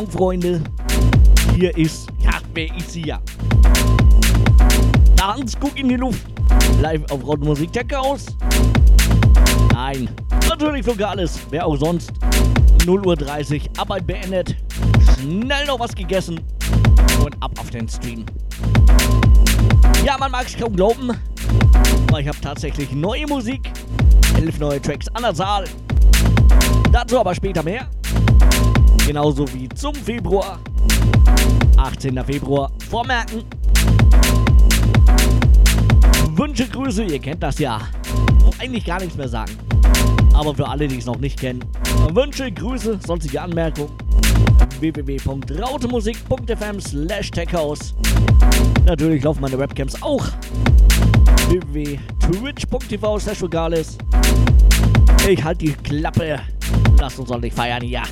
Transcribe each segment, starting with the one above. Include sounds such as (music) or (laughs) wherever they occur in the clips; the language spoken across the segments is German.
Morgen, Freunde. Hier ist, ja, wer ist hier? Hans, guck in die Luft. Live auf Rottmusik Tech House. Nein, natürlich Lokales. Wer auch sonst. 0 Uhr 30, Arbeit beendet. Schnell noch was gegessen. Und ab auf den Stream. Ja, man mag es kaum glauben. Aber ich habe tatsächlich neue Musik. Elf neue Tracks an der Saal. Dazu aber später mehr. Genauso wie zum Februar. 18. Februar. Vormerken. Wünsche, Grüße, ihr kennt das ja. Muss eigentlich gar nichts mehr sagen. Aber für alle, die es noch nicht kennen, Wünsche, Grüße, sonstige Anmerkungen www.rautemusik.fm slash techhouse. Natürlich laufen meine Webcams auch. www.twitch.tv slash Ich halte die Klappe. Lasst uns ordentlich feiern ja,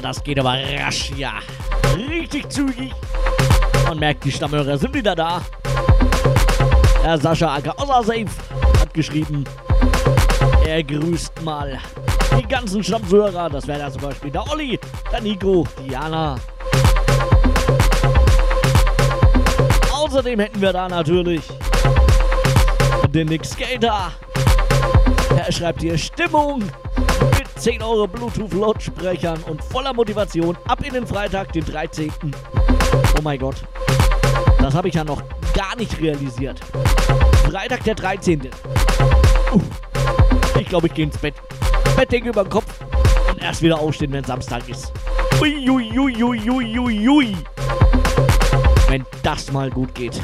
Das geht aber rasch, ja. Richtig zügig. Man merkt, die Stammhörer sind wieder da. Herr Sascha Acker Safe hat geschrieben, er grüßt mal die ganzen Stammhörer. Das wäre da zum Beispiel der Olli, der Nico, Diana. Außerdem hätten wir da natürlich den Nick Skater. Er schreibt hier Stimmung 10 Euro Bluetooth-Lautsprechern und voller Motivation ab in den Freitag, den 13. Oh mein Gott. Das habe ich ja noch gar nicht realisiert. Freitag, der 13. Uh, ich glaube, ich gehe ins Bett. Bettdecke über den Kopf und erst wieder aufstehen, wenn Samstag ist. Uiuiuiuiui. Ui, ui, ui, ui, wenn das mal gut geht.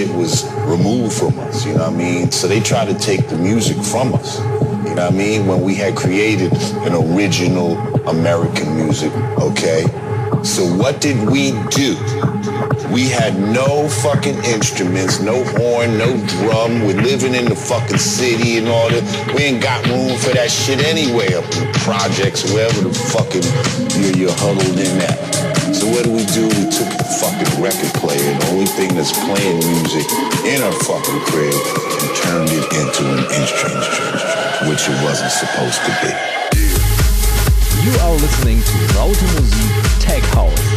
Shit was removed from us, you know what I mean? So they tried to take the music from us. You know what I mean? When we had created an original American music, okay? So what did we do? We had no fucking instruments, no horn, no drum. We're living in the fucking city and all that. We ain't got room for that shit anyway up in projects, wherever the fucking you're, you're huddled in at. So what do we do? We took the fucking record player, the only thing that's playing music in our fucking crib, and turned it into an instrument, which it wasn't supposed to be. You are listening to Raute Musik Tech House.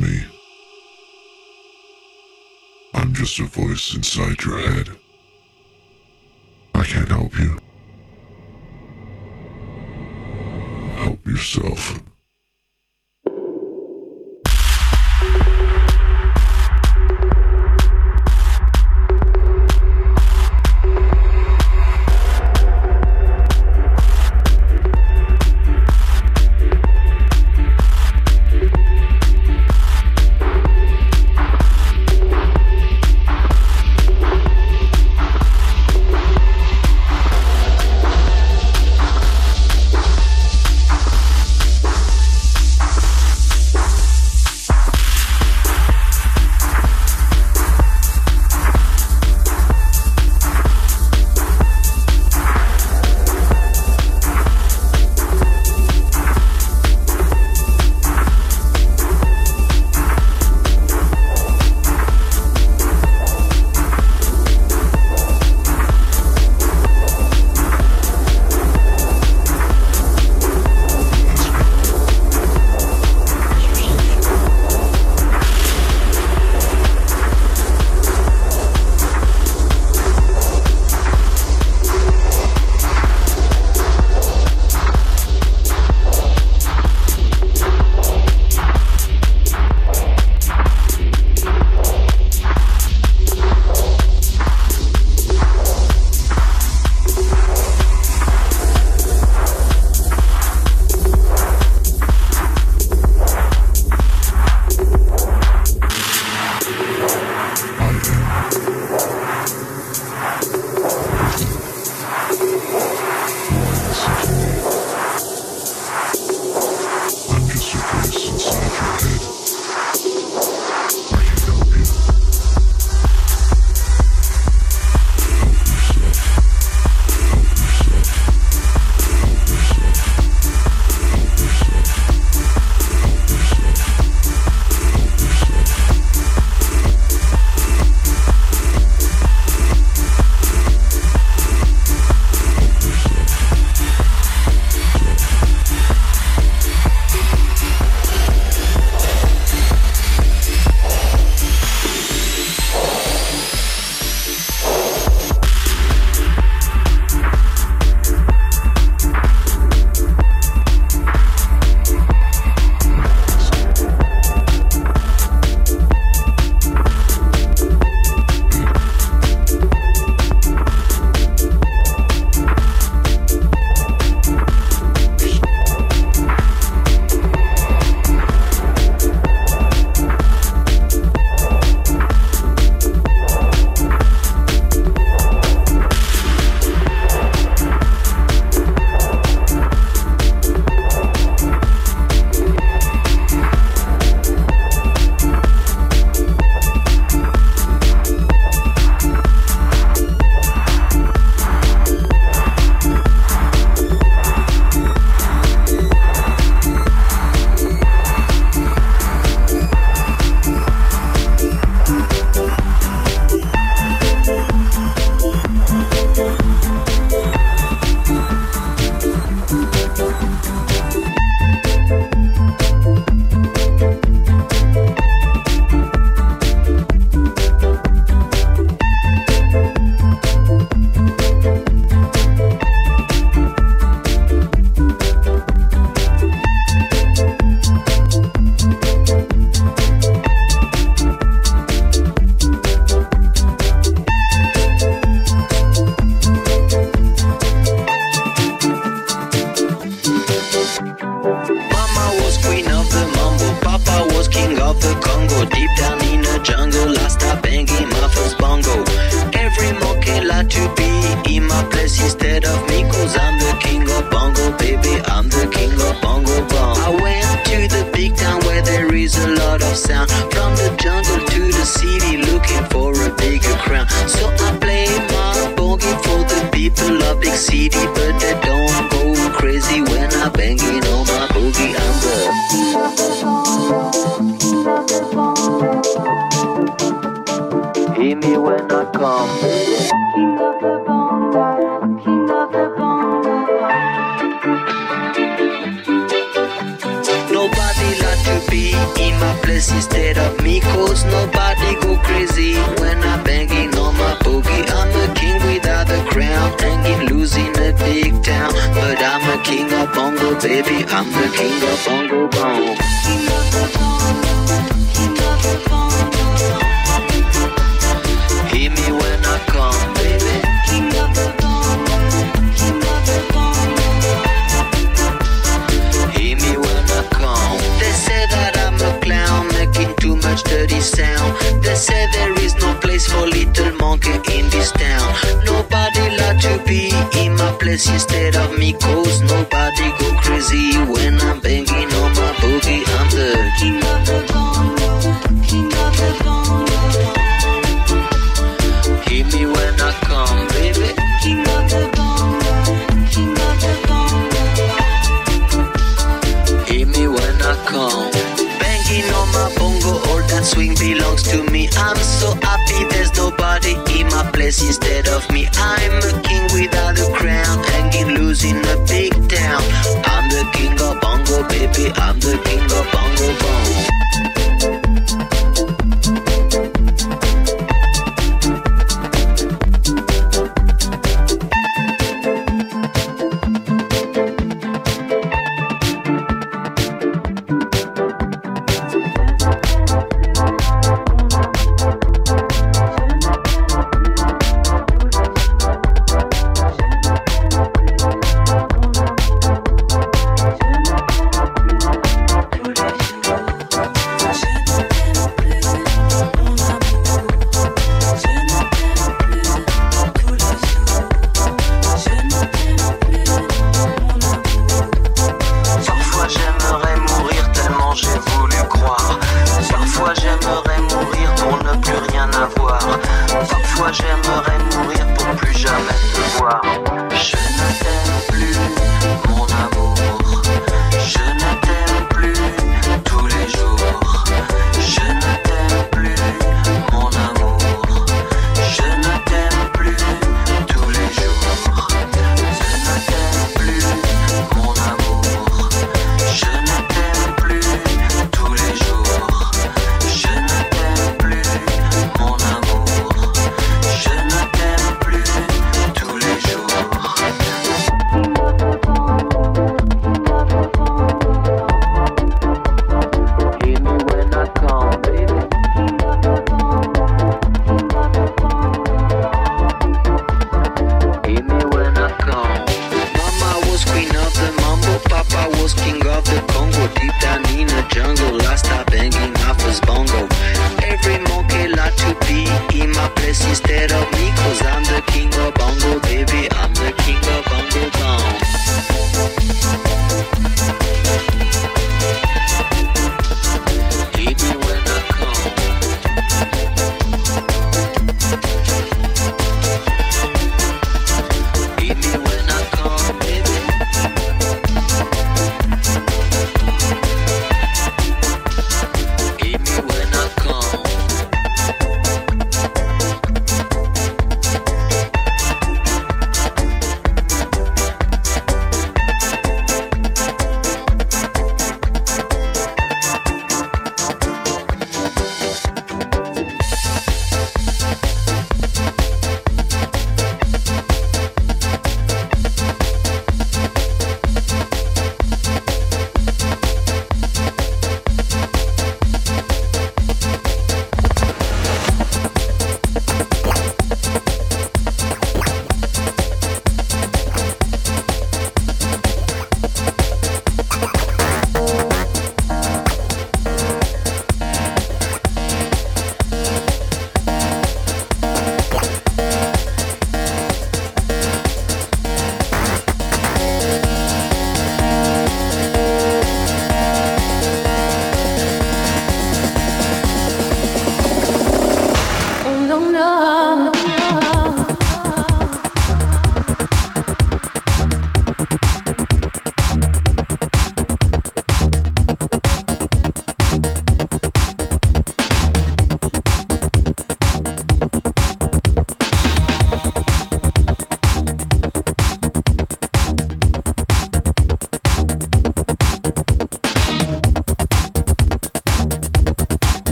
Me. I'm just a voice inside your head. I can't help you. Help yourself.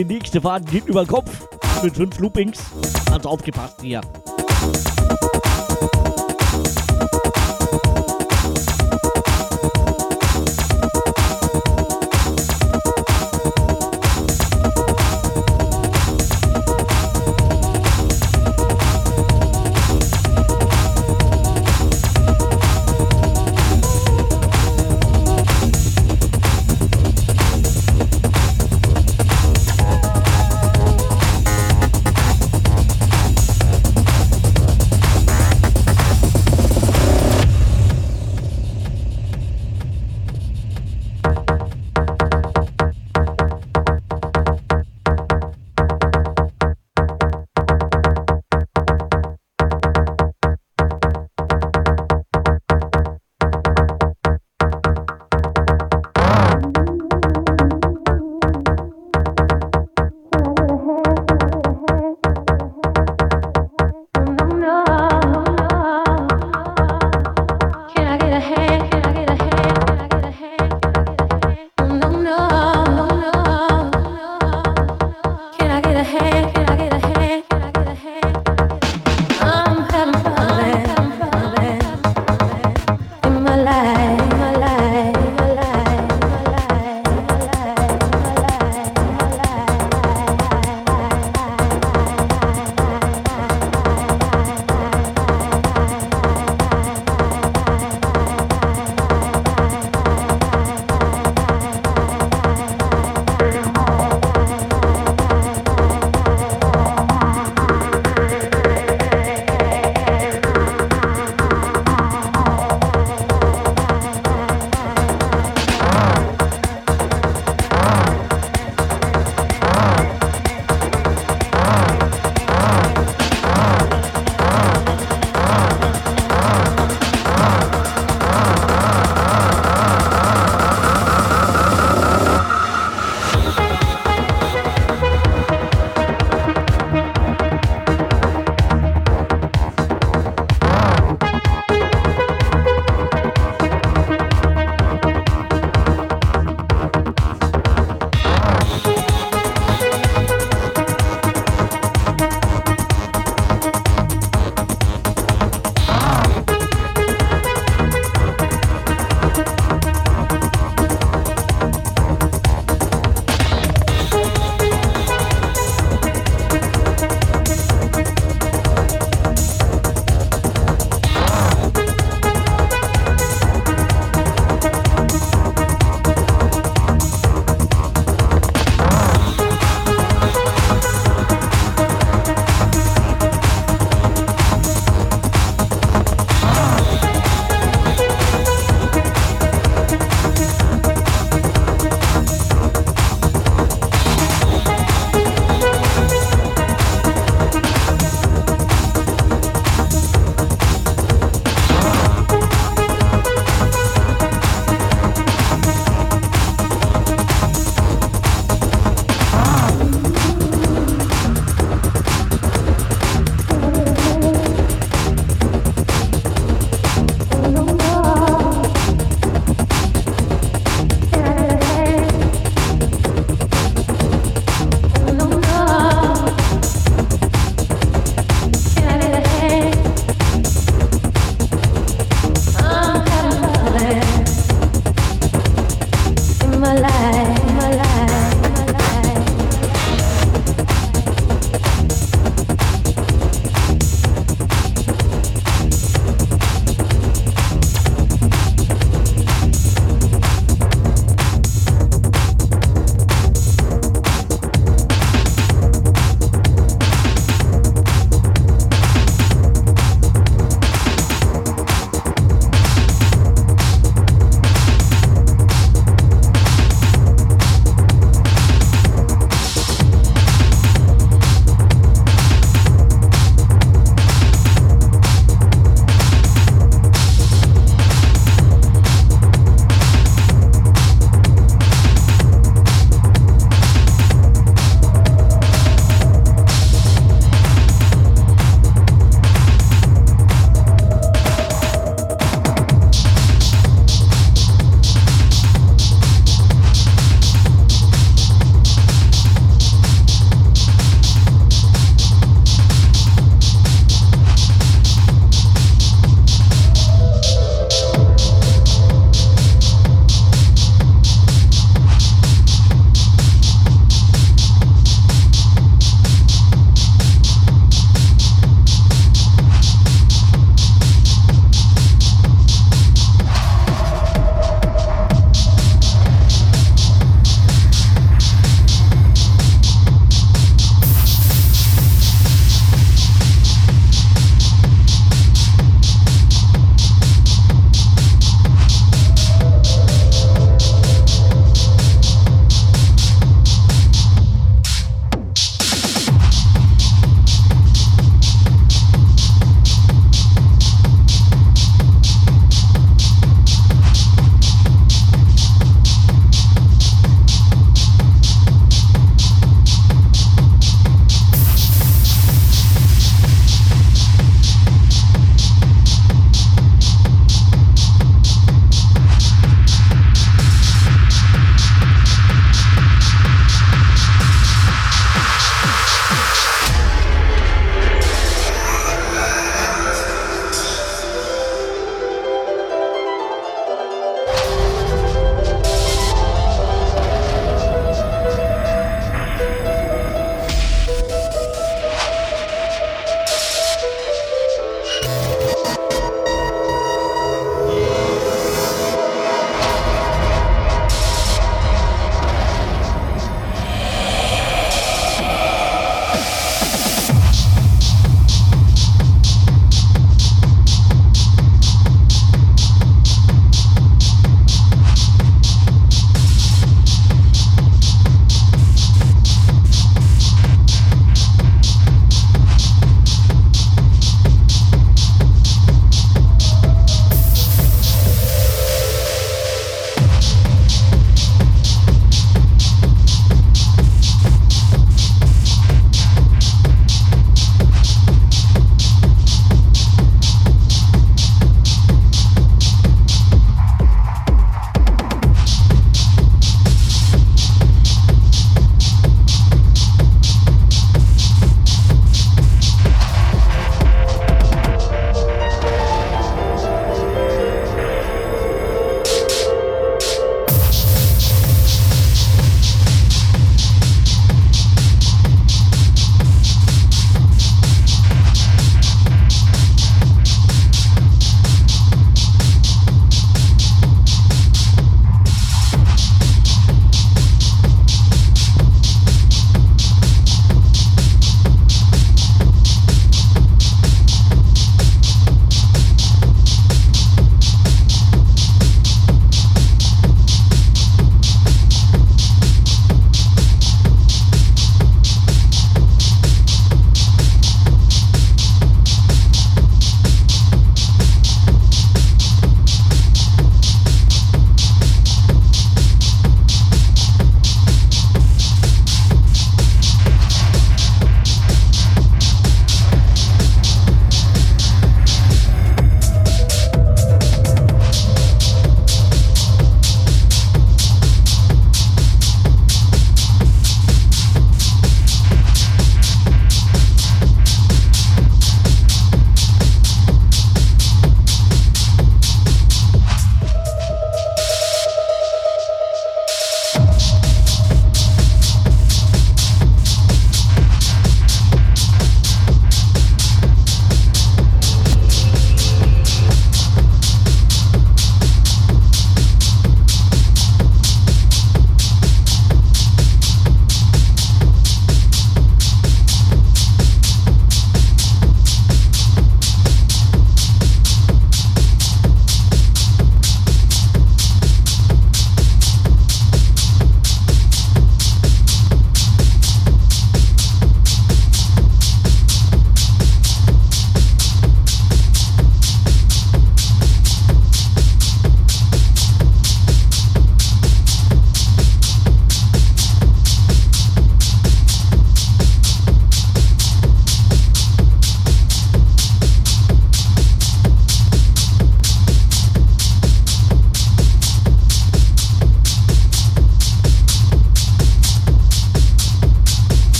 Die nächste Fahrt geht über Kopf mit fünf Loopings. Also aufgepasst hier.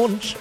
Wunsch.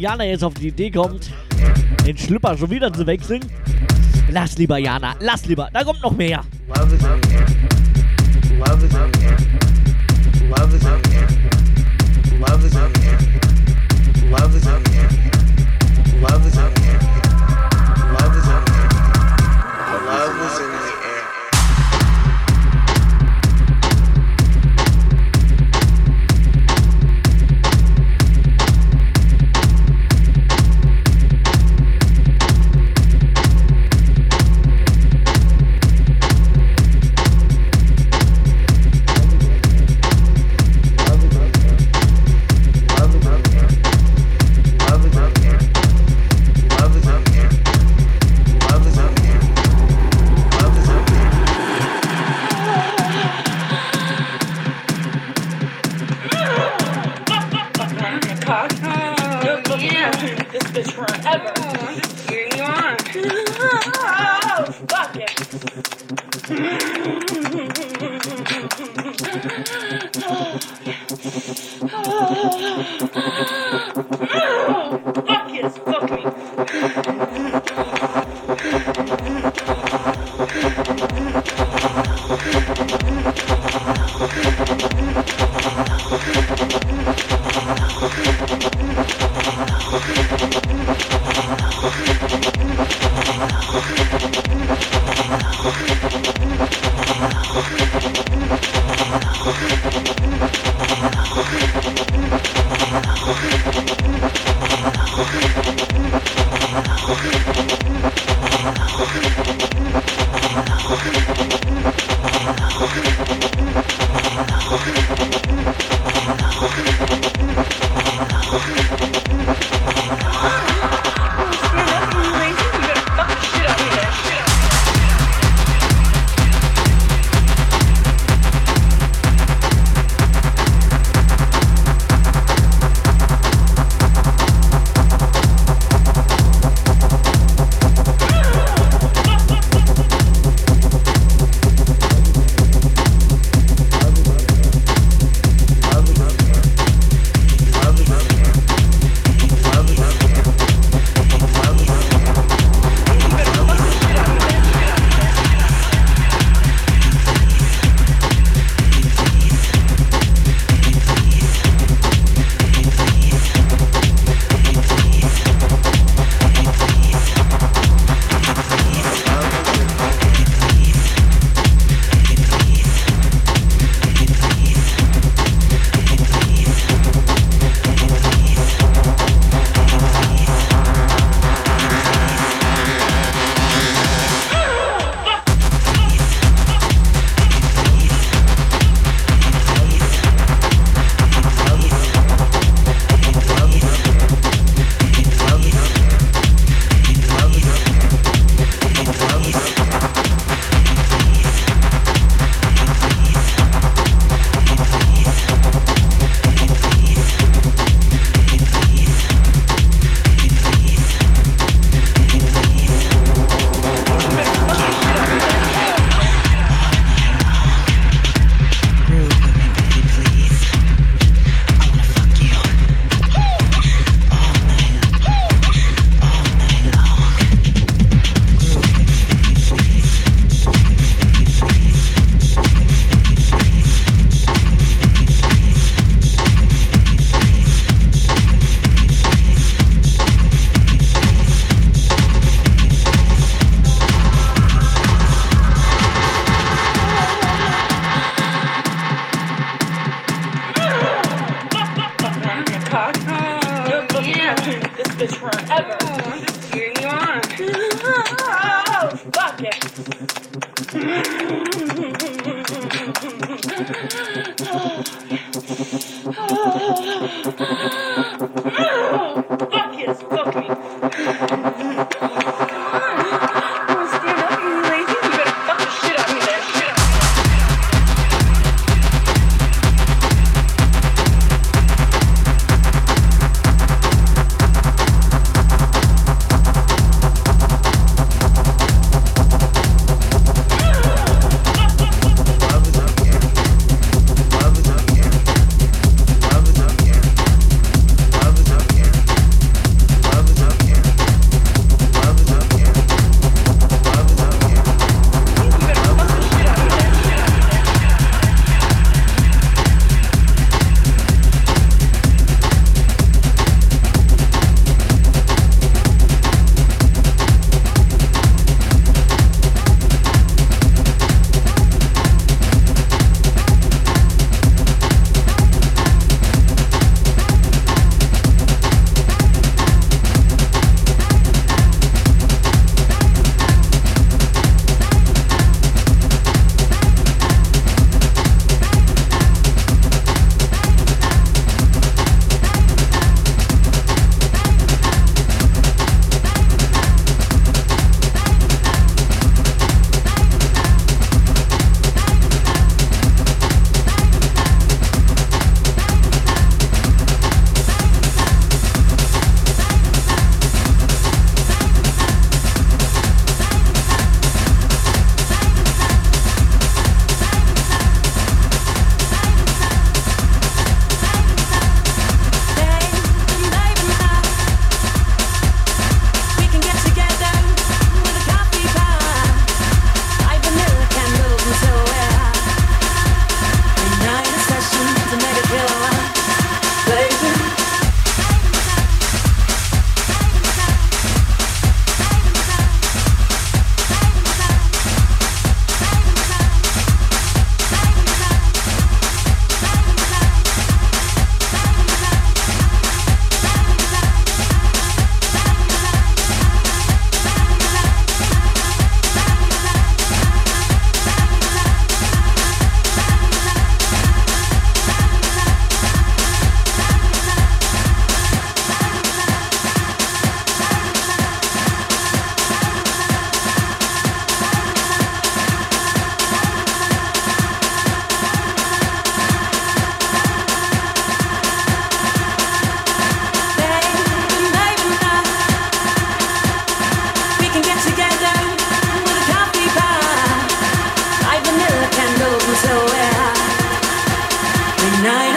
Jana jetzt auf die Idee kommt, den Schlüpper schon wieder zu wechseln. Lass lieber, Jana, lass lieber. Da kommt noch mehr.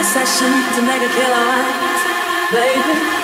sessions make mega killer, baby.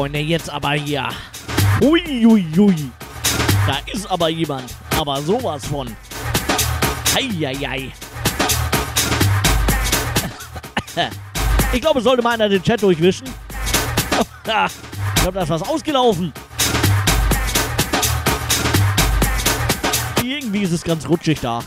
Freunde, jetzt aber hier. Uiuiui. Ui, ui. Da ist aber jemand. Aber sowas von. Eieiei. (laughs) Ich glaube, es sollte mal einer den Chat durchwischen. (laughs) Ich glaube, da ist was ausgelaufen. Irgendwie ist es ganz rutschig da.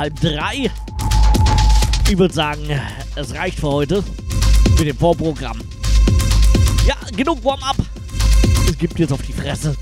Halb drei. Ich würde sagen, es reicht für heute mit dem Vorprogramm. Ja, genug Warm-up. Es gibt jetzt auf die Fresse.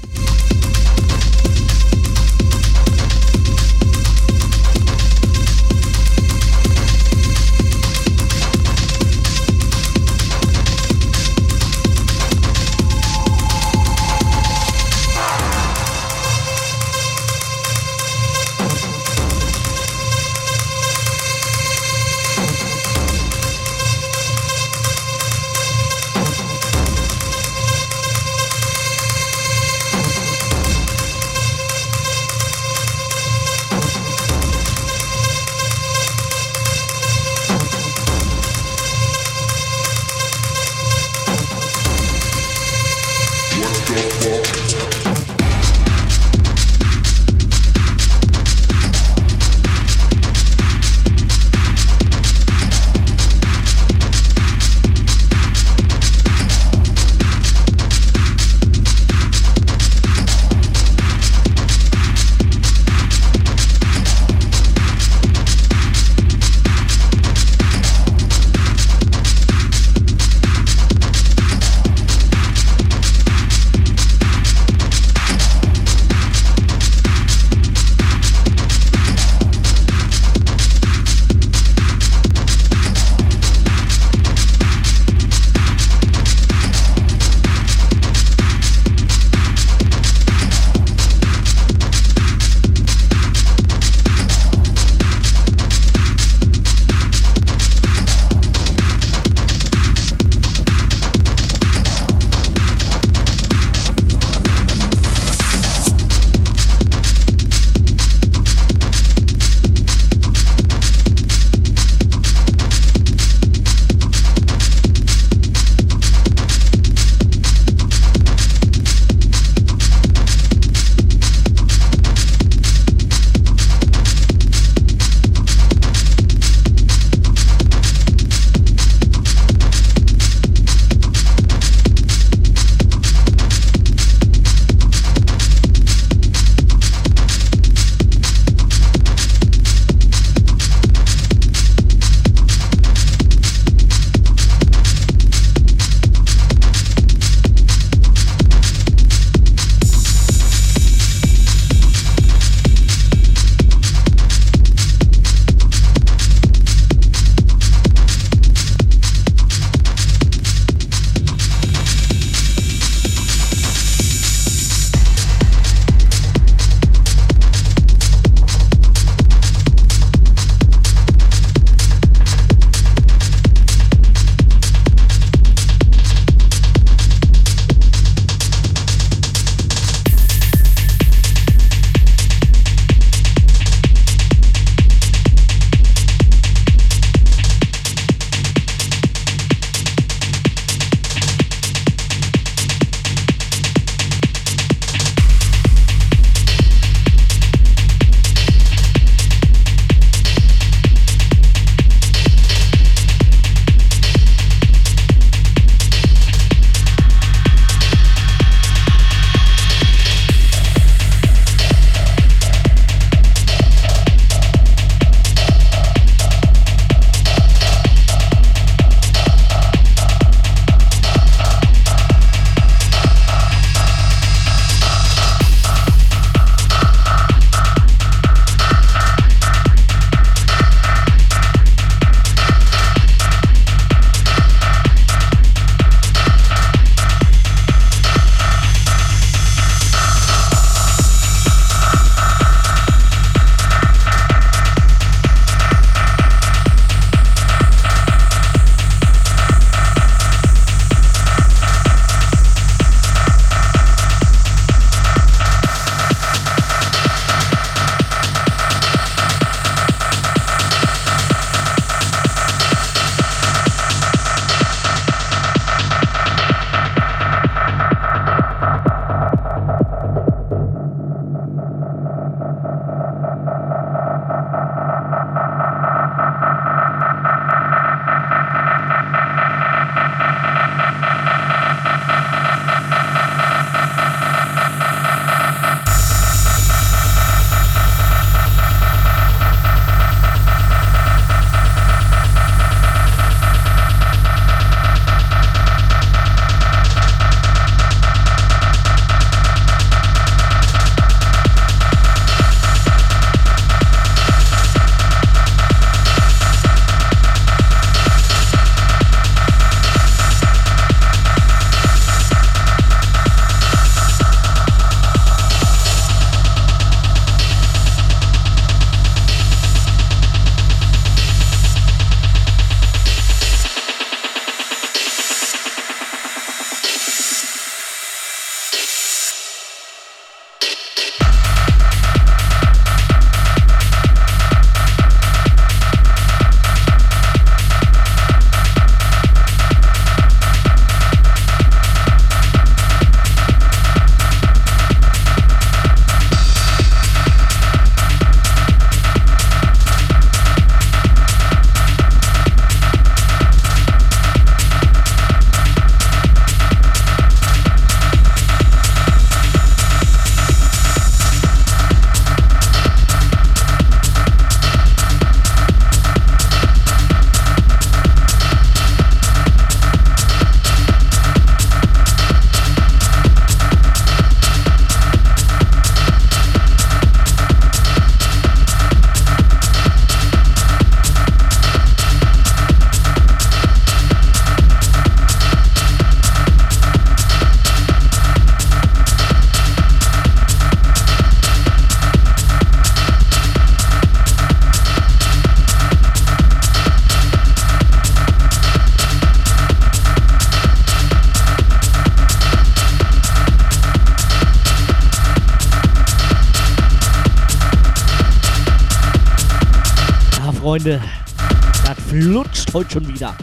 Flutscht heute schon wieder.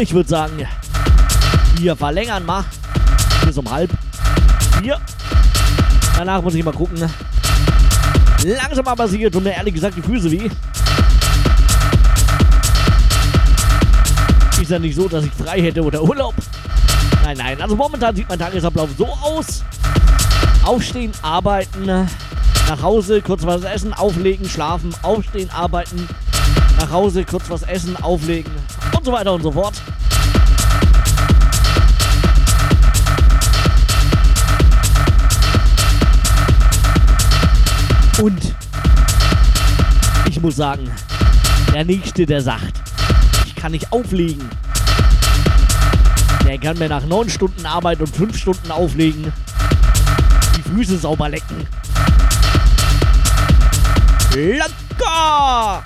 Ich würde sagen, wir verlängern mal bis um halb vier. Danach muss ich mal gucken. Langsam aber sicher tun mir ehrlich gesagt die Füße weh. Ist ja nicht so, dass ich frei hätte oder Urlaub. Nein, nein. Also momentan sieht mein Tagesablauf so aus. Aufstehen, arbeiten, nach Hause, kurz was essen, auflegen, schlafen, aufstehen, arbeiten, nach Hause, kurz was essen, auflegen und so weiter und so fort. Und ich muss sagen, der Nächste, der sagt, ich kann nicht auflegen, der kann mir nach neun Stunden Arbeit und fünf Stunden auflegen die Füße sauber lecken. Lecker!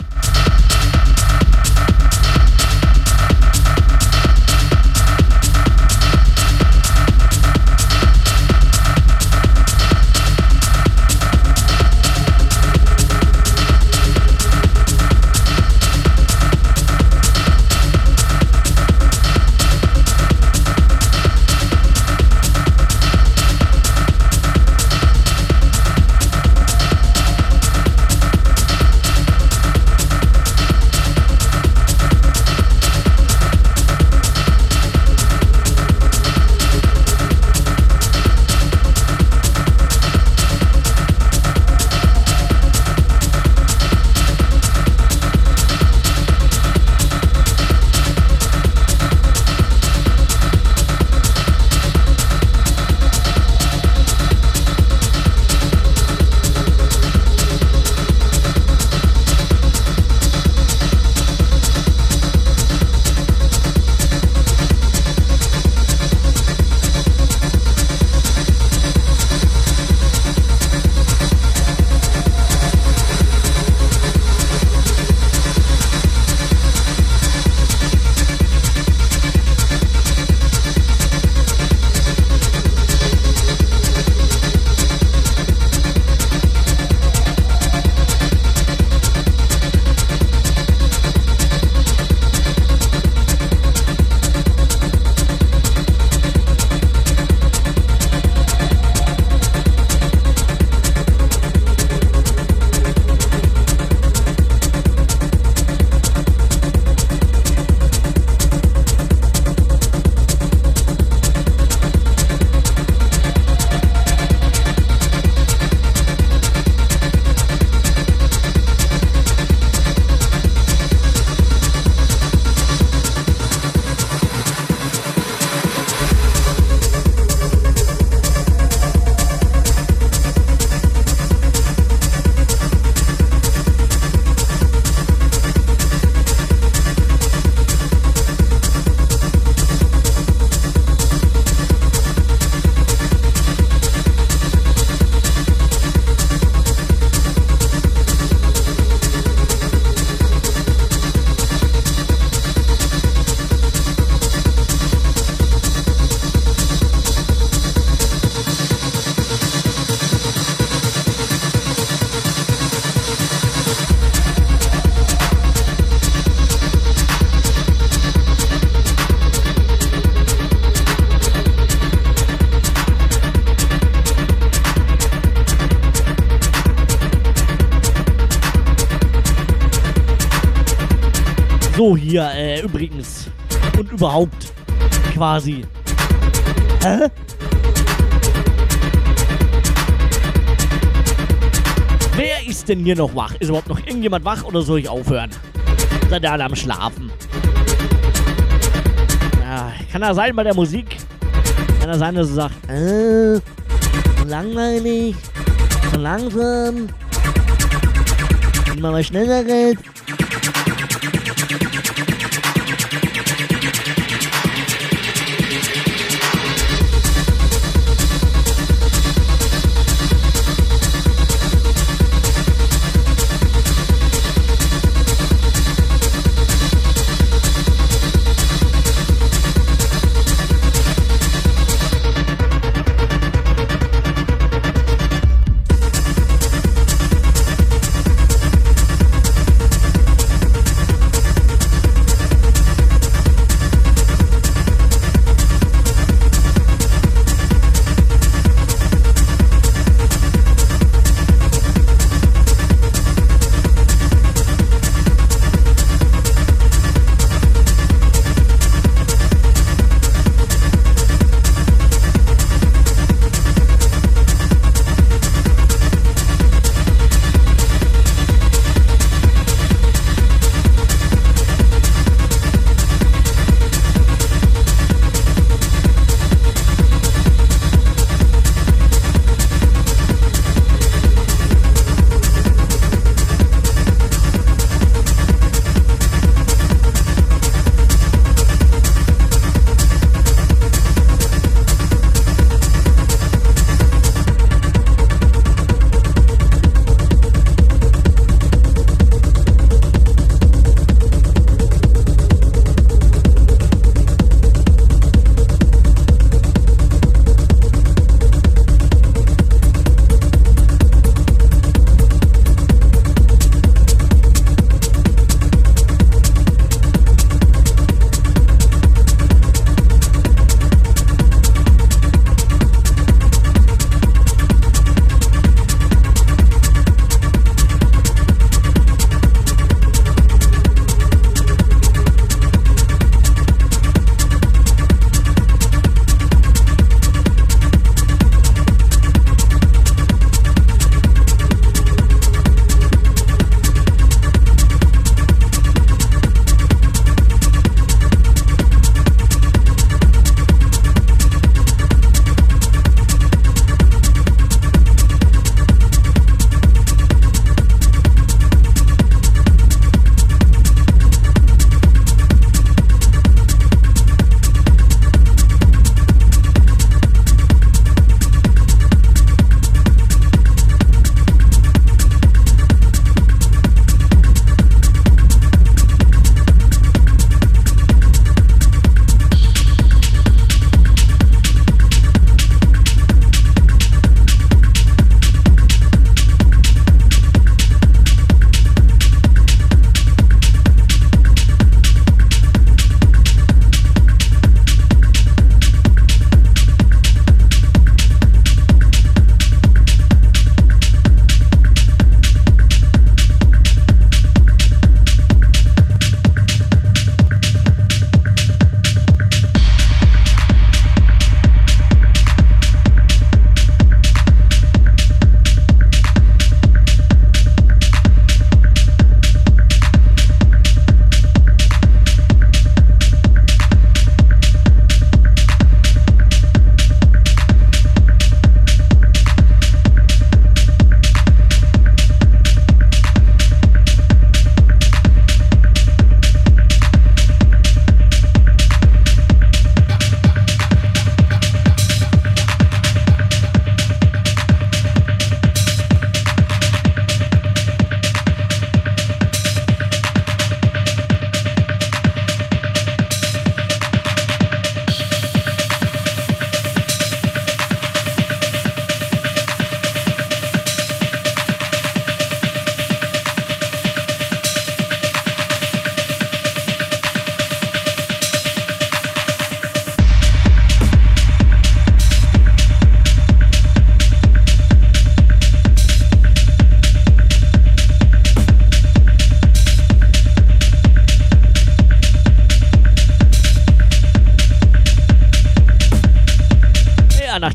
Quasi. Hä? Wer ist denn hier noch wach? Ist überhaupt noch irgendjemand wach oder soll ich aufhören? Seid ihr alle am Schlafen? Ja, kann da sein bei der Musik? Kann da sein, dass du sagst, äh, so langweilig, so langsam, wenn mal schneller geht.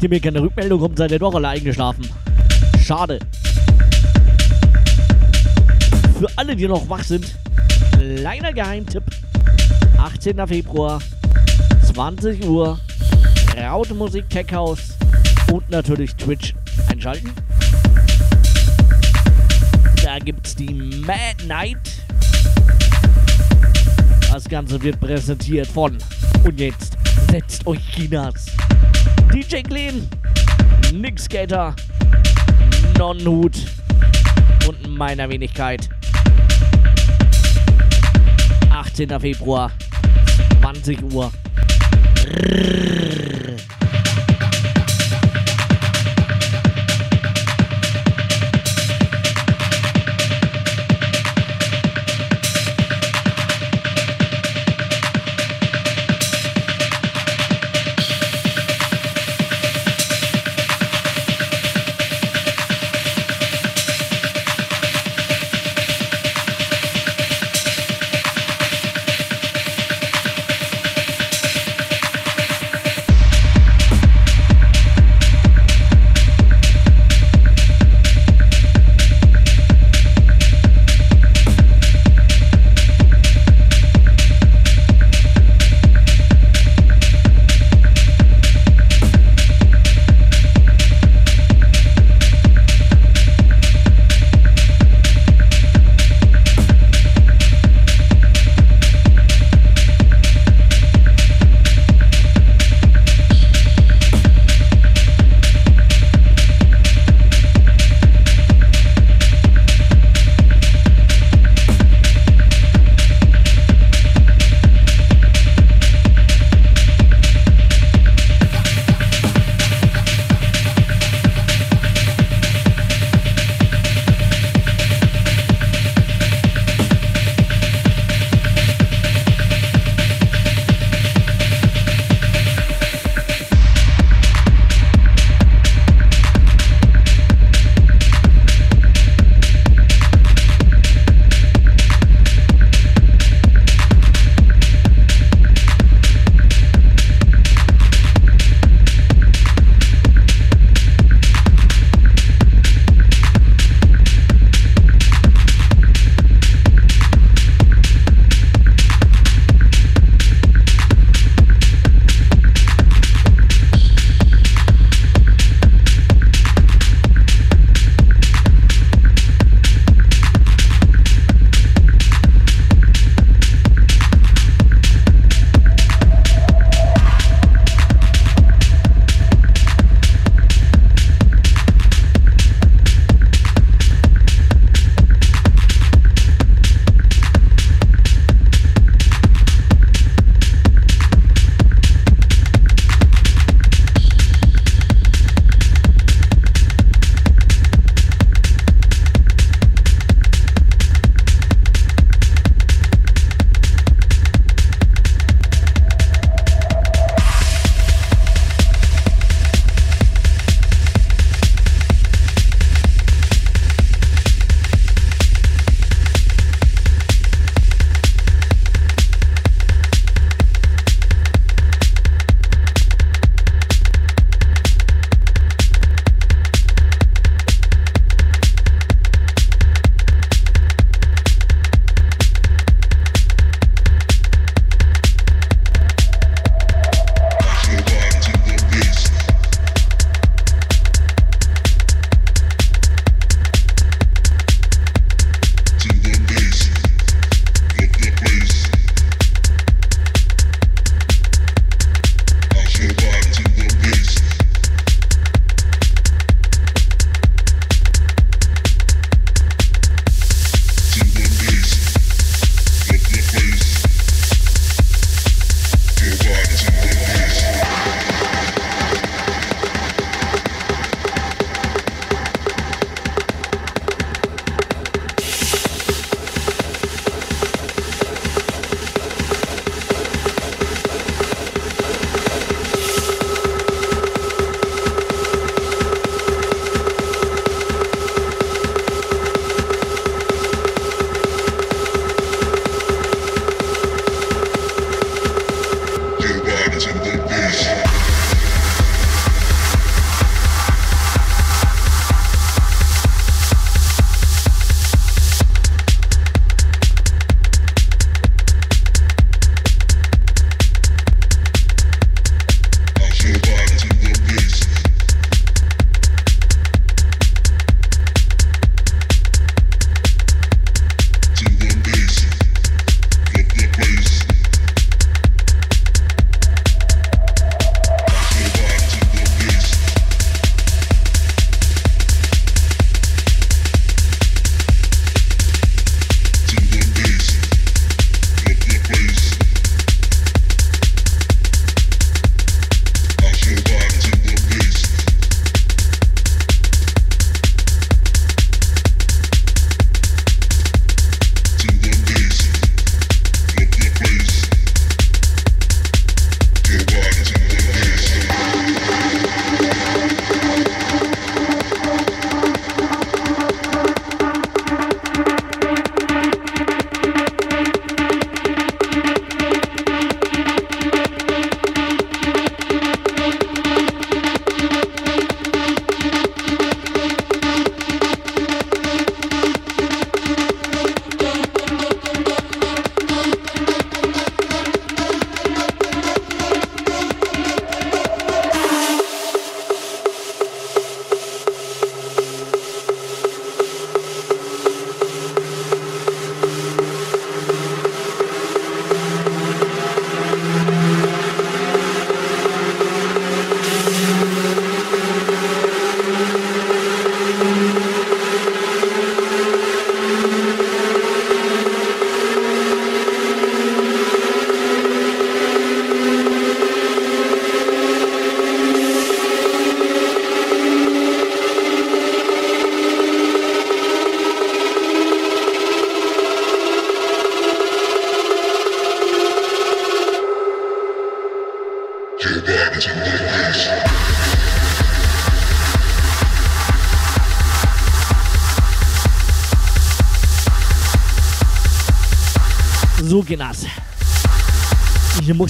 Nachdem hier keine Rückmeldung kommt, seid ihr doch alle eingeschlafen. Schade. Für alle, die noch wach sind, kleiner Geheimtipp. 18. Februar, 20 Uhr, Raute Musik Tech House und natürlich Twitch einschalten. Da gibt's die Mad Night. Das Ganze wird präsentiert von und jetzt setzt euch Chinas. DJ Glenn, Nick Skater, Non-Hut und meiner Wenigkeit. 18. Februar, 20 Uhr. So,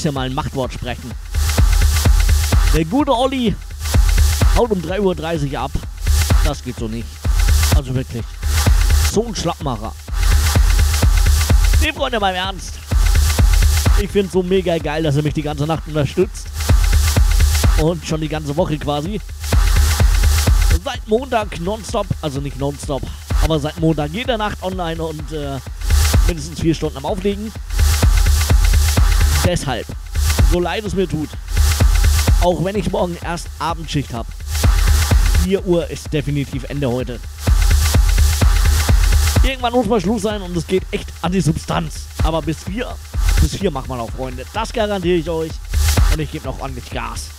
Ja mal ein Machtwort sprechen. Der gute Olli haut um 3.30 Uhr ab. Das geht so nicht. Also wirklich. So ein Schlappmacher. Nee, Freunde, beim Ernst. Ich finde es so mega geil, dass er mich die ganze Nacht unterstützt. Und schon die ganze Woche quasi. Seit Montag nonstop, also nicht nonstop, aber seit Montag jede Nacht online und äh, mindestens vier Stunden am Auflegen. Deshalb, so leid es mir tut, auch wenn ich morgen erst Abendschicht habe, 4 Uhr ist definitiv Ende heute. Irgendwann muss mal Schluss sein und es geht echt an die Substanz. Aber bis 4, bis 4 macht man auch, Freunde. Das garantiere ich euch. Und ich gebe noch ordentlich Gas.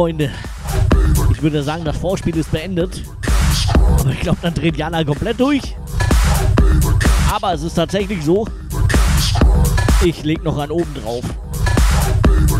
Freunde. Ich würde sagen, das Vorspiel ist beendet. Aber ich glaube, dann dreht Jana komplett durch. Aber es ist tatsächlich so. Ich leg noch an oben drauf. Baby,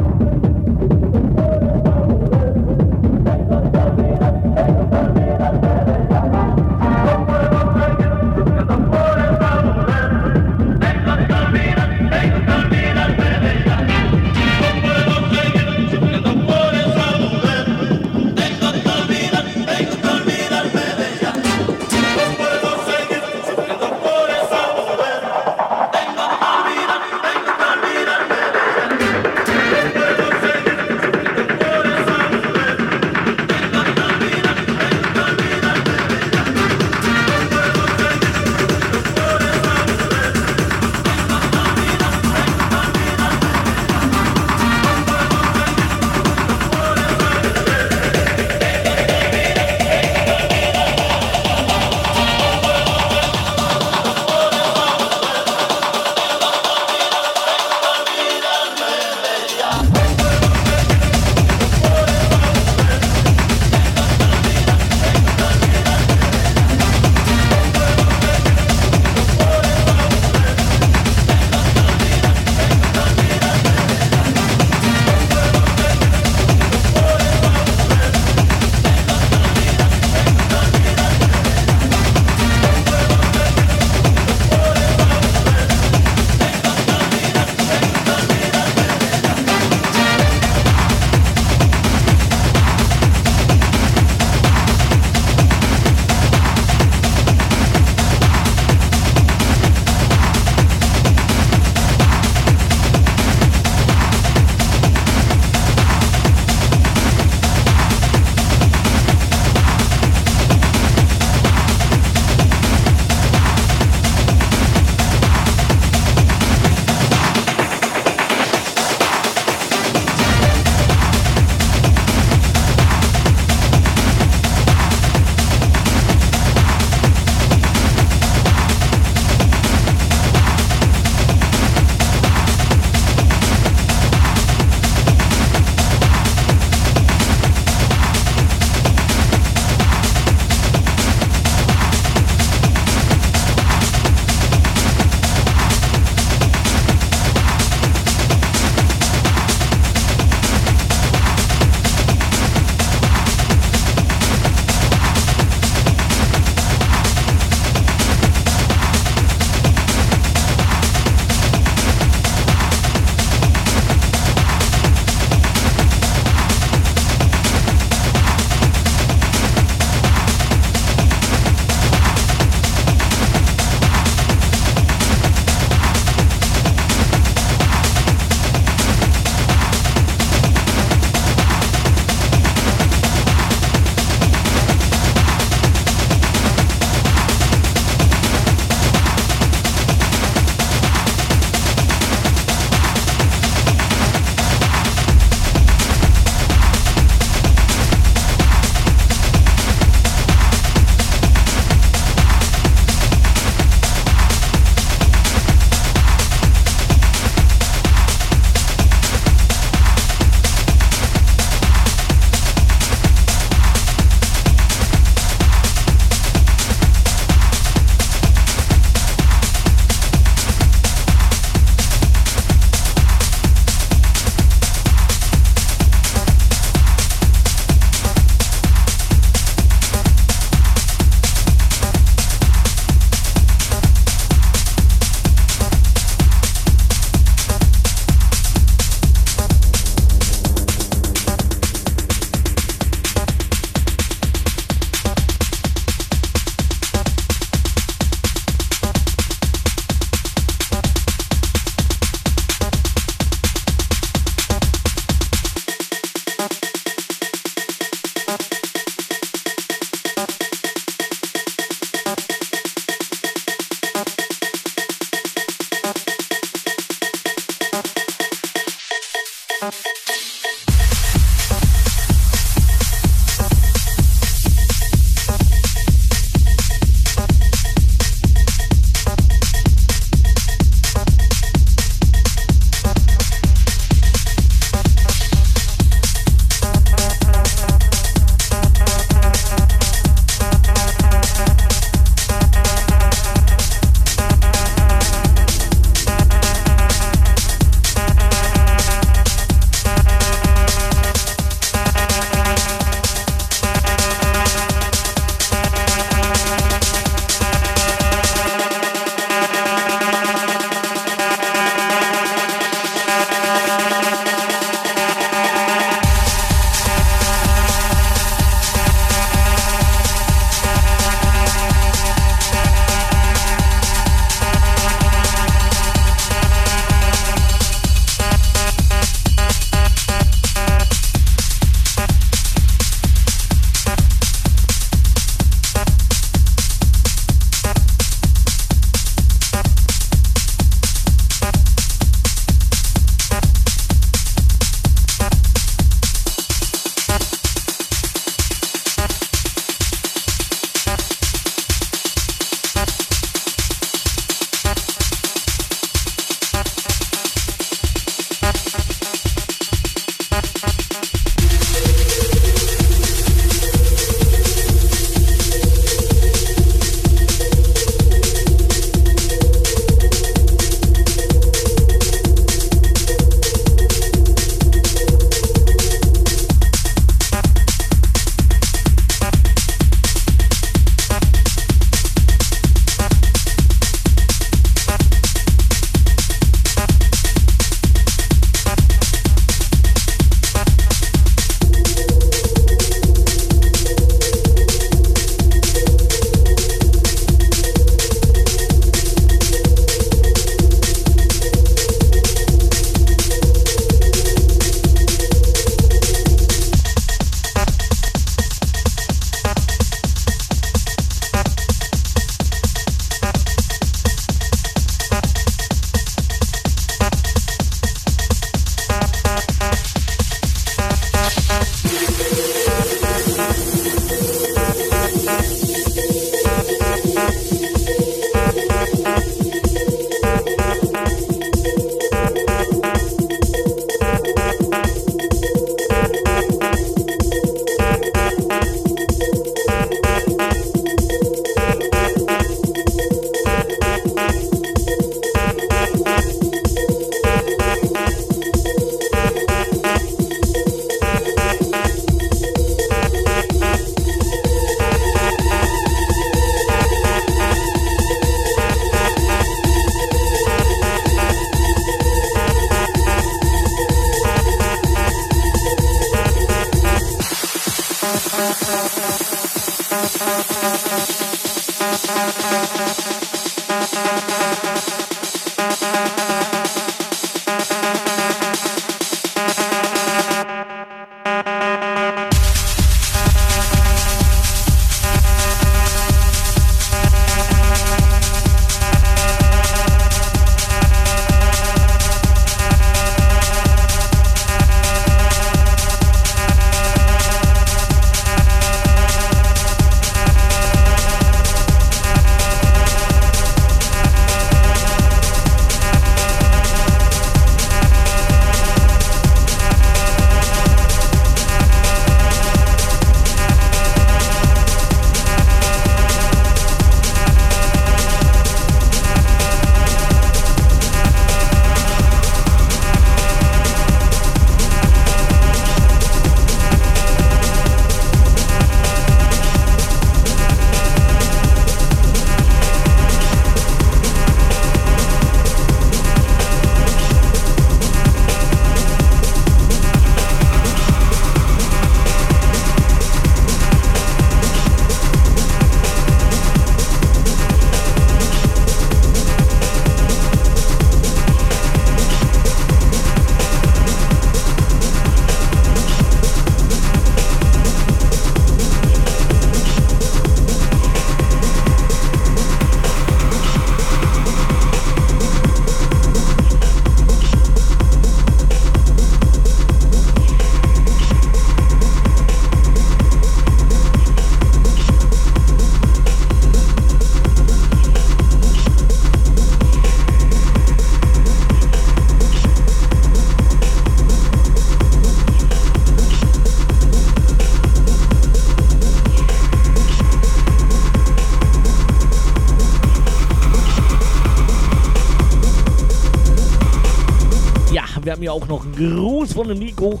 mir auch noch einen Gruß von dem Nico.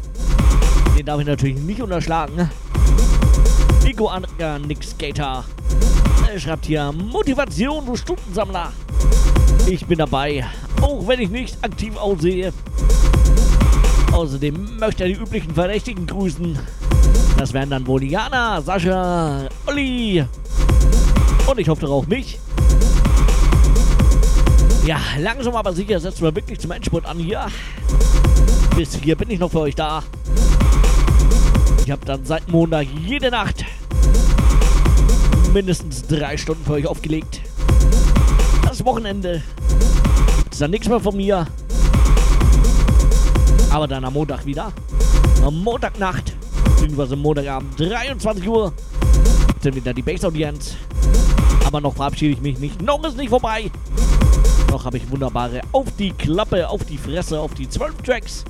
Den darf ich natürlich nicht unterschlagen. Nico Anker, Nick Skater. Er schreibt hier Motivation, du Stundensammler. Ich bin dabei, auch wenn ich nicht aktiv aussehe. Außerdem möchte er die üblichen Verdächtigen grüßen. Das wären dann wohl Jana, Sascha, Olli. Und ich hoffe auch mich. Ja, langsam aber sicher setzen wir wirklich zum Endspurt an hier. Bis hier bin ich noch für euch da. Ich habe dann seit Montag jede Nacht mindestens drei Stunden für euch aufgelegt. Das Wochenende gibt es dann nichts mehr von mir. Aber dann am Montag wieder. Am Montagnacht, beziehungsweise Montagabend, 23 Uhr, sind wieder die Base-Audienz. Aber noch verabschiede ich mich nicht. Noch ist nicht vorbei. Noch habe ich wunderbare auf die Klappe, auf die Fresse, auf die 12 Tracks.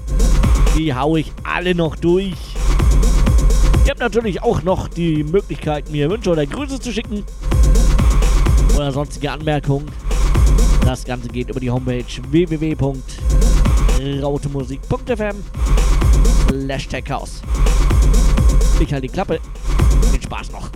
Die haue ich alle noch durch. Ihr habt natürlich auch noch die Möglichkeit, mir Wünsche oder Grüße zu schicken. Oder sonstige Anmerkungen. Das Ganze geht über die Homepage www.rautemusik.fm slash Ich halte die Klappe. Viel Spaß noch.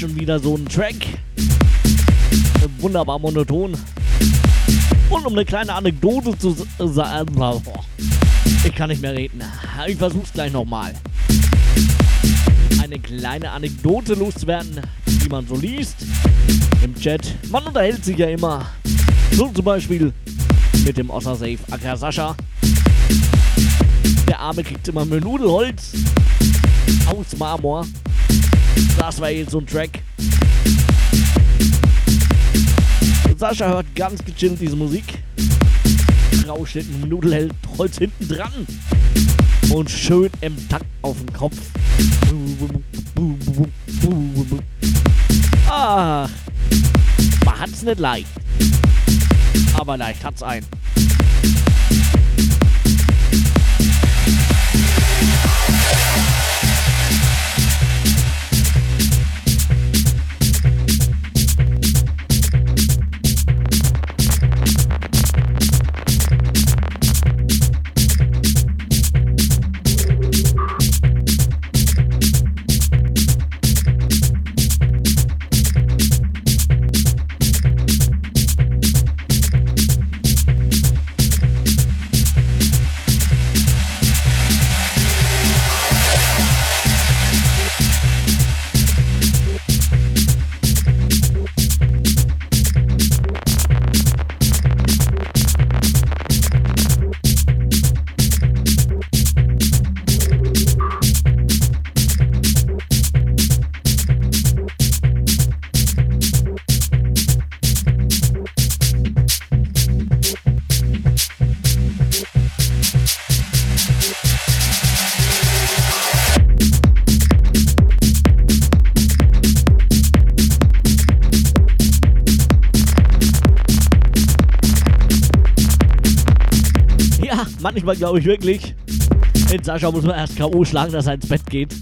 Schon wieder so ein Track. Wunderbar monoton. Und um eine kleine Anekdote zu sagen, ich kann nicht mehr reden. Ich versuch's gleich nochmal. Eine kleine Anekdote loszuwerden, die man so liest im Chat. Man unterhält sich ja immer. So zum Beispiel mit dem Osser Safe Acker Sascha. Der Arme kriegt immer mehr Nudelholz aus Marmor. Das war jetzt so ein Track. Sascha hört ganz gechillt diese Musik. Rauscht mit Nudelholz hinten dran. Und schön im Takt auf den Kopf. Ach, man hat's nicht leicht. Aber leicht hat's ein. Manchmal glaube ich wirklich, den Sascha muss man erst K.O. schlagen, dass er ins Bett geht.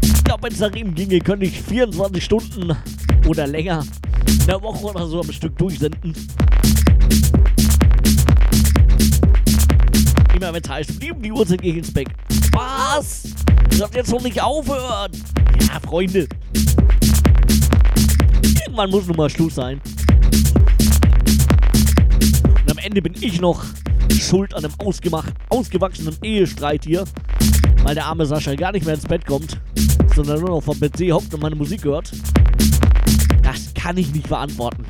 Ich glaube, wenn es nach ihm ginge, könnte ich 24 Stunden oder länger in der Woche oder so am Stück durchsenden. Immer wenn es heißt, um die Uhrzeit gehe ich ins Bett. Was? Ihr sollt jetzt noch nicht aufhören. Ja, Freunde. Irgendwann muss nun mal Schluss sein. Und am Ende bin ich noch schuld an einem ausgewachsenen Ehestreit hier, weil der arme Sascha gar nicht mehr ins Bett kommt, sondern nur noch vom PC hockt und meine Musik hört. Das kann ich nicht verantworten.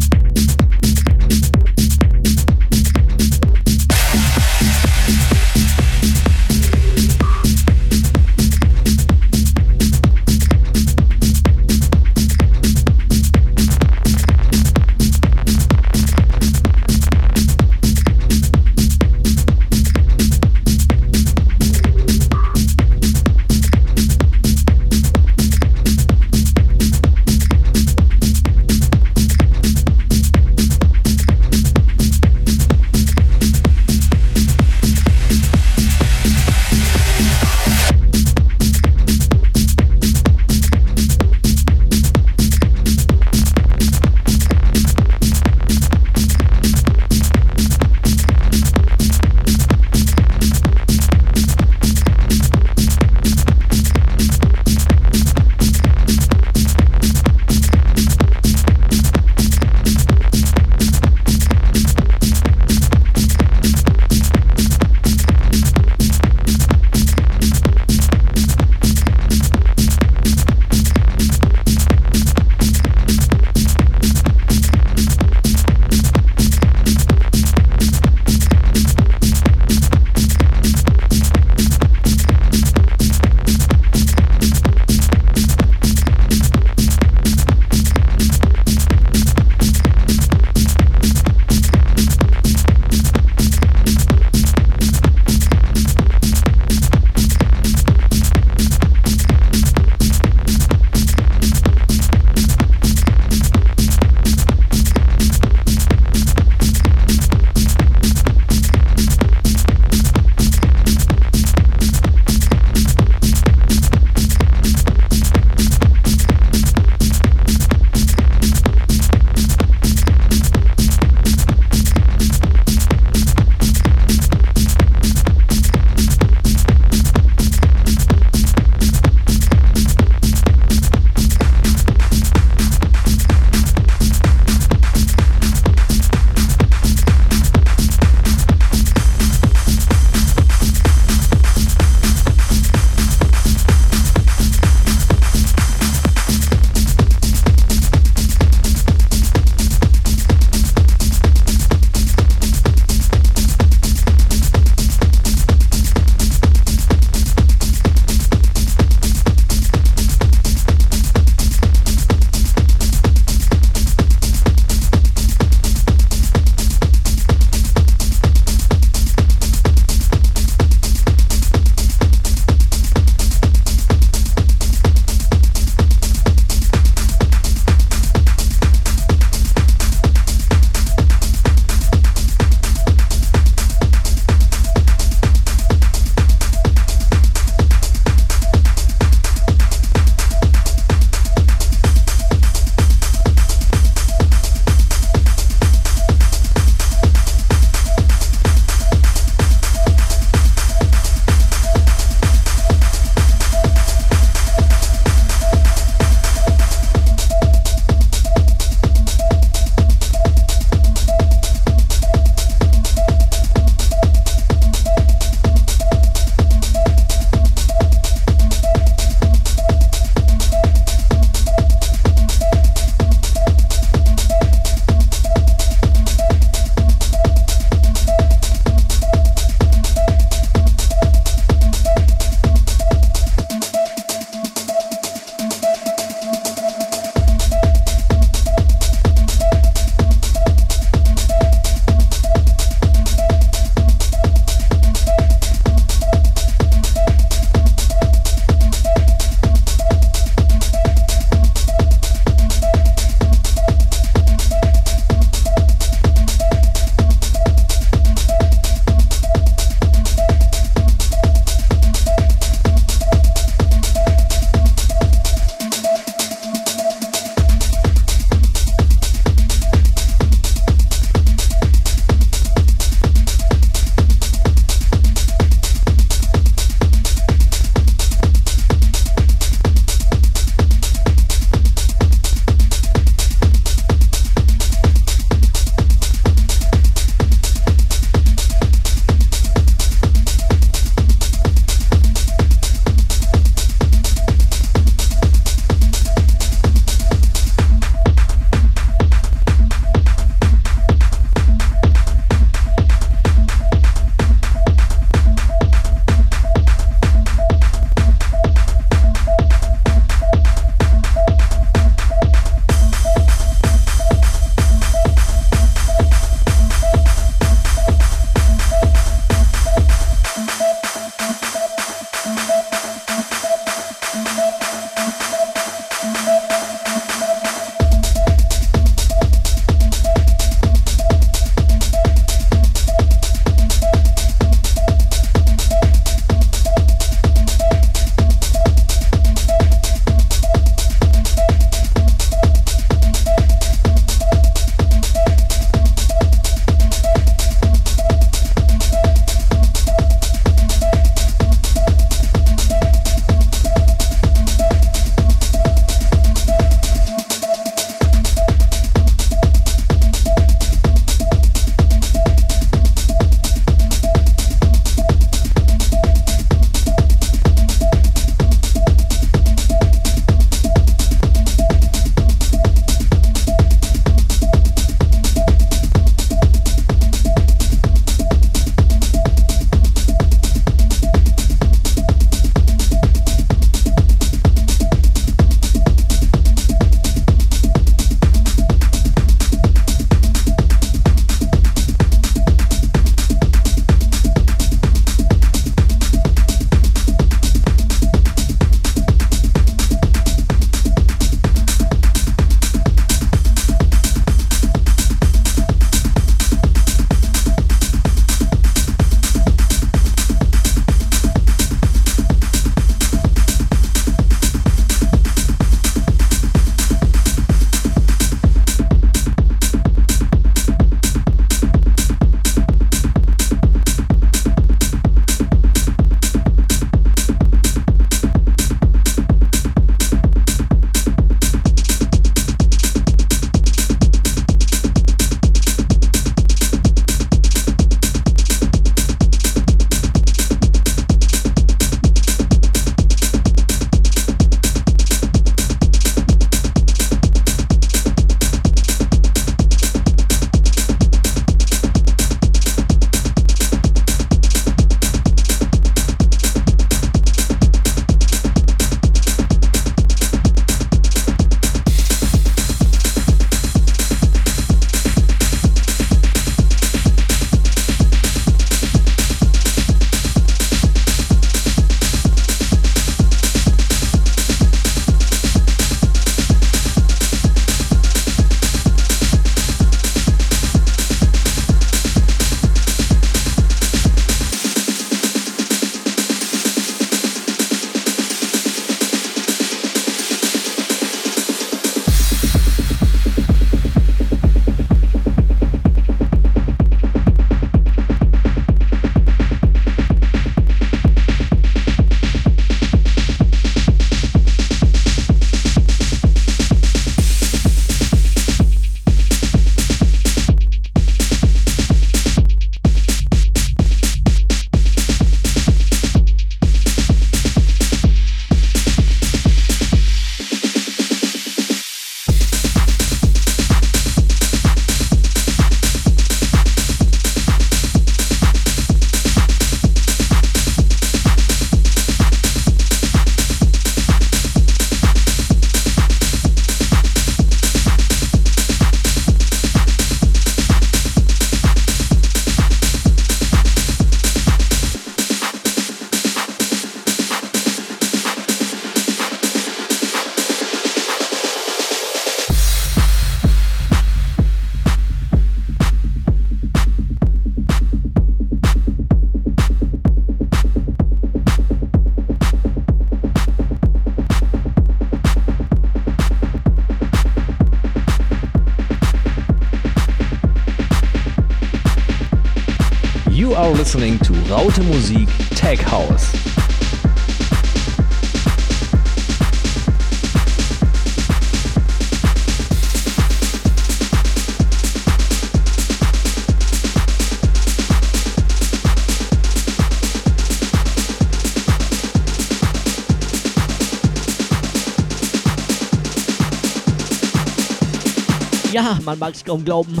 Man mag es kaum glauben.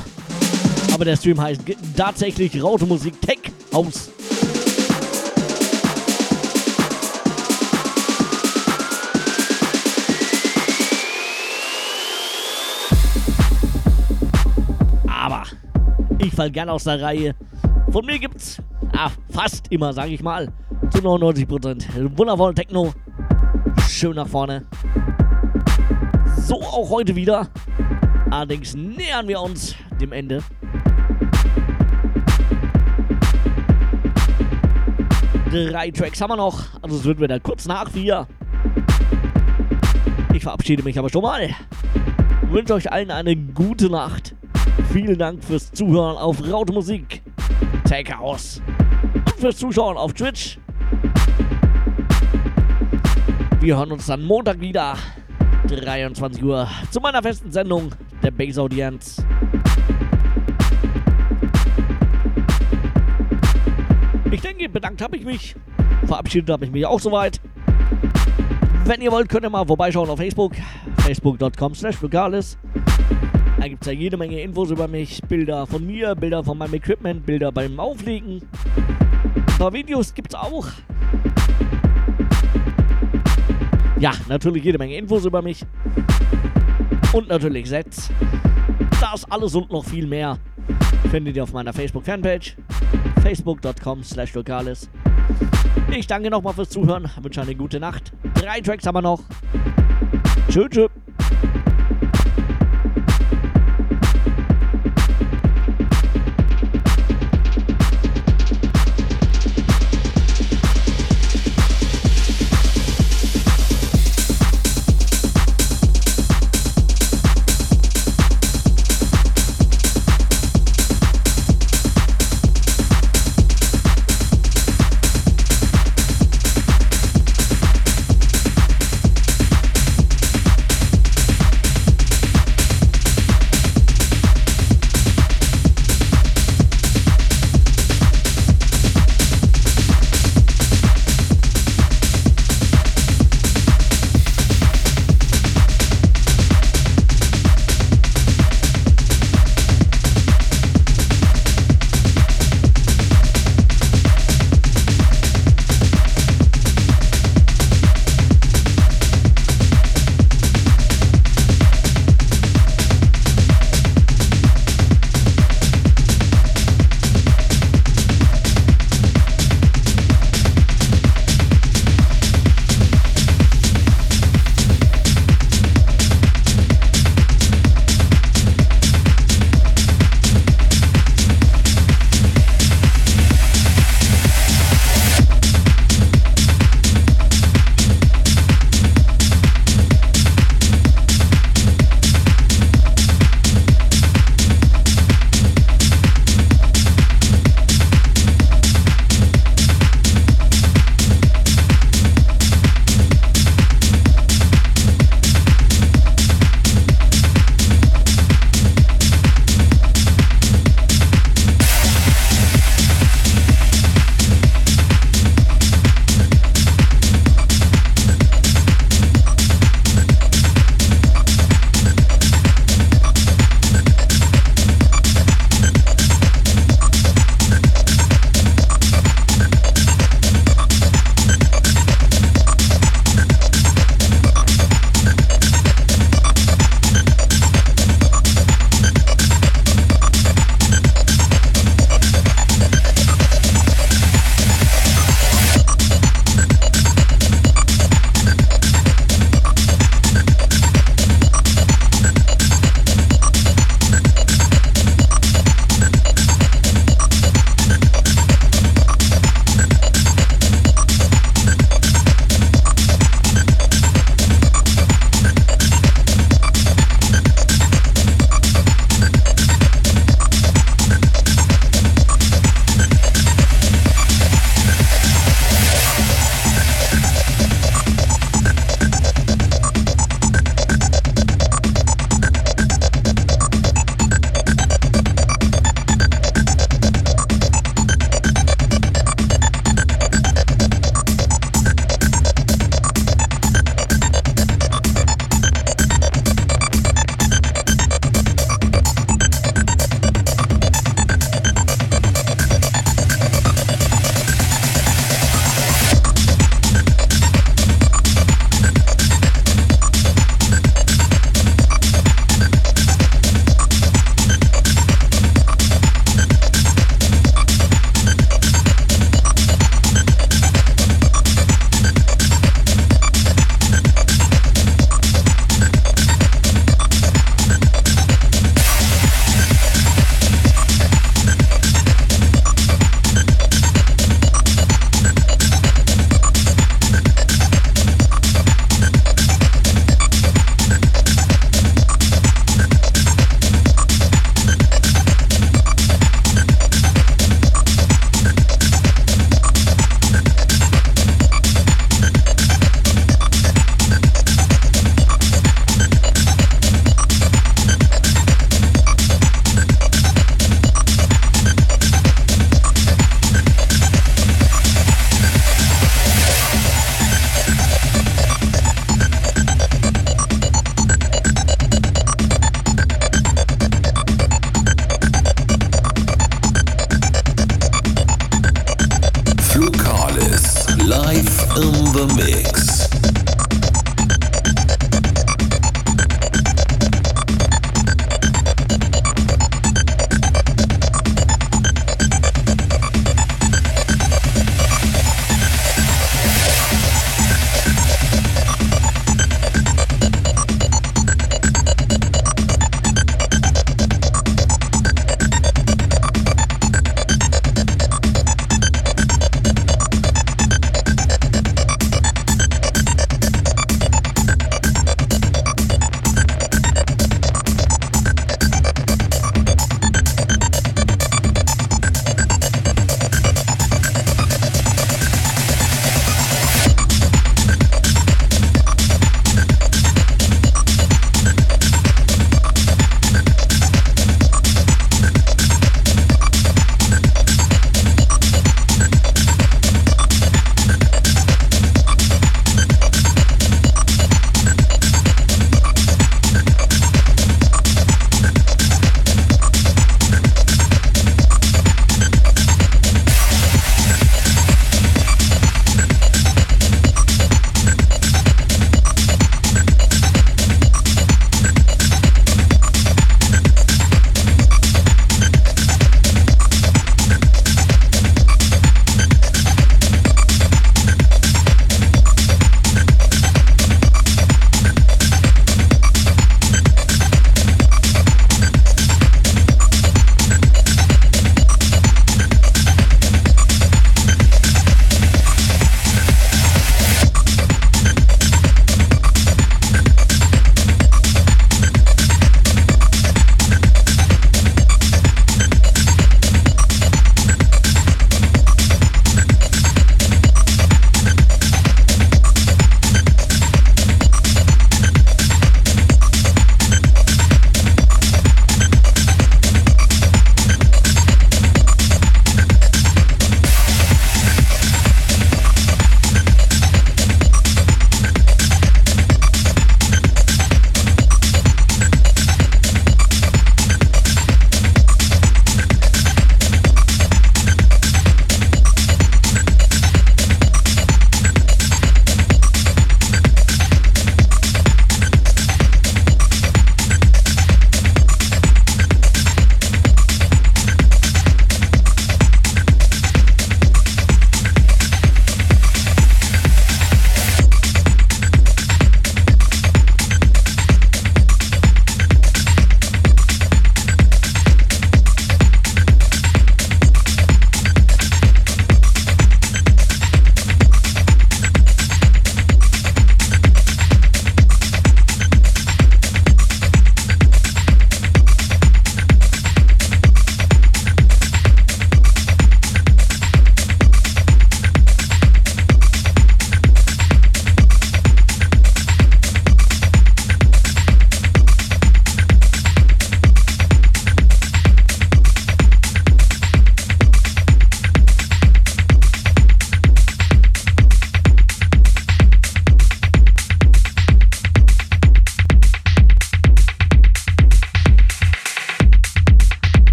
Aber der Stream heißt tatsächlich Raute Musik Tech House. Aber ich fall gern aus der Reihe. Von mir gibt's ah, fast immer, sage ich mal, zu 99% wundervollen Techno. Schön nach vorne. So auch heute wieder. Allerdings nähern wir uns dem Ende. Drei Tracks haben wir noch, also es wird wieder kurz nach vier. Ich verabschiede mich aber schon mal. Wünsche euch allen eine gute Nacht. Vielen Dank fürs Zuhören auf Raute Musik. Take House. Und fürs Zuschauen auf Twitch. Wir hören uns dann Montag wieder. 23 Uhr zu meiner festen Sendung der Base Audienz. Ich denke, bedankt habe ich mich. Verabschiedet habe ich mich auch soweit. Wenn ihr wollt, könnt ihr mal vorbeischauen auf Facebook. Facebook.com slash. Da gibt es ja jede Menge Infos über mich. Bilder von mir, Bilder von meinem Equipment, Bilder beim Auflegen. Ein paar Videos gibt es auch. Ja, natürlich jede Menge Infos über mich. Und natürlich Sets. Das alles und noch viel mehr findet ihr auf meiner Facebook-Fanpage. Facebook.com slash Lokalis. Ich danke nochmal fürs Zuhören, wünsche eine gute Nacht. Drei Tracks haben wir noch. Tschüss, tschüss.